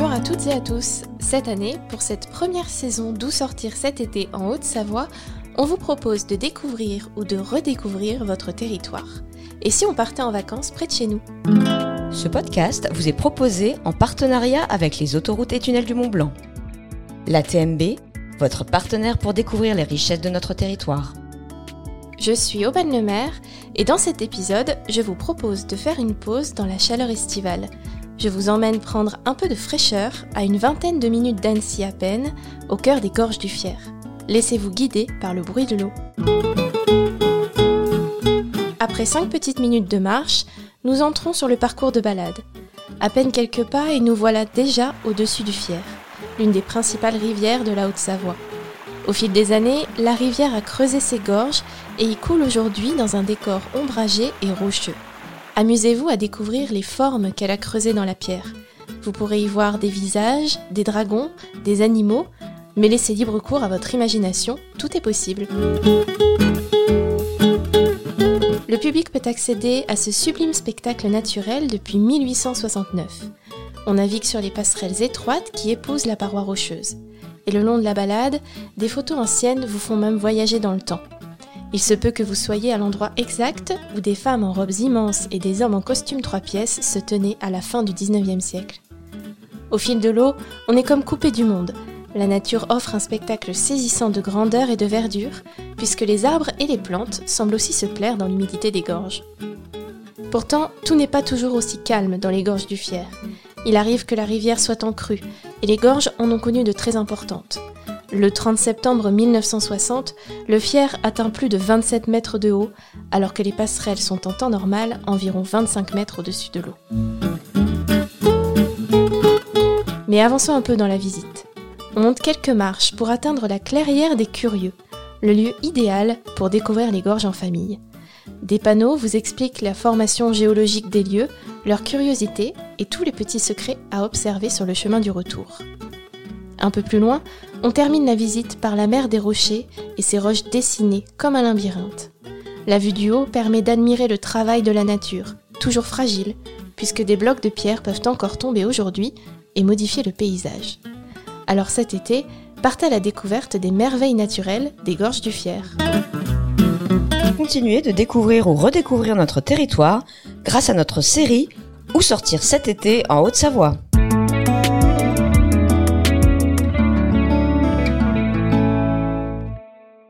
Bonjour à toutes et à tous. Cette année, pour cette première saison d'Où sortir cet été en Haute-Savoie, on vous propose de découvrir ou de redécouvrir votre territoire. Et si on partait en vacances près de chez nous? Ce podcast vous est proposé en partenariat avec les autoroutes et tunnels du Mont Blanc. La TMB, votre partenaire pour découvrir les richesses de notre territoire. Je suis Aubane Lemaire et dans cet épisode, je vous propose de faire une pause dans la chaleur estivale. Je vous emmène prendre un peu de fraîcheur à une vingtaine de minutes d'Annecy à peine, au cœur des gorges du Fier. Laissez-vous guider par le bruit de l'eau. Après 5 petites minutes de marche, nous entrons sur le parcours de balade. À peine quelques pas et nous voilà déjà au-dessus du Fier, l'une des principales rivières de la Haute-Savoie. Au fil des années, la rivière a creusé ses gorges et y coule aujourd'hui dans un décor ombragé et rocheux. Amusez-vous à découvrir les formes qu'elle a creusées dans la pierre. Vous pourrez y voir des visages, des dragons, des animaux, mais laissez libre cours à votre imagination, tout est possible. Le public peut accéder à ce sublime spectacle naturel depuis 1869. On navigue sur les passerelles étroites qui épousent la paroi rocheuse et le long de la balade, des photos anciennes vous font même voyager dans le temps. Il se peut que vous soyez à l'endroit exact où des femmes en robes immenses et des hommes en costume trois pièces se tenaient à la fin du 19e siècle. Au fil de l'eau, on est comme coupé du monde. La nature offre un spectacle saisissant de grandeur et de verdure, puisque les arbres et les plantes semblent aussi se plaire dans l'humidité des gorges. Pourtant, tout n'est pas toujours aussi calme dans les gorges du Fier. Il arrive que la rivière soit en crue, et les gorges en ont connu de très importantes. Le 30 septembre 1960, le Fier atteint plus de 27 mètres de haut, alors que les passerelles sont en temps normal environ 25 mètres au-dessus de l'eau. Mais avançons un peu dans la visite. On monte quelques marches pour atteindre la clairière des curieux, le lieu idéal pour découvrir les gorges en famille. Des panneaux vous expliquent la formation géologique des lieux, leur curiosité et tous les petits secrets à observer sur le chemin du retour. Un peu plus loin, on termine la visite par la mer des rochers et ses roches dessinées comme un labyrinthe. La vue du haut permet d'admirer le travail de la nature, toujours fragile, puisque des blocs de pierre peuvent encore tomber aujourd'hui et modifier le paysage. Alors cet été, partez à la découverte des merveilles naturelles des gorges du Fier. Continuez de découvrir ou redécouvrir notre territoire grâce à notre série Où sortir cet été en Haute-Savoie.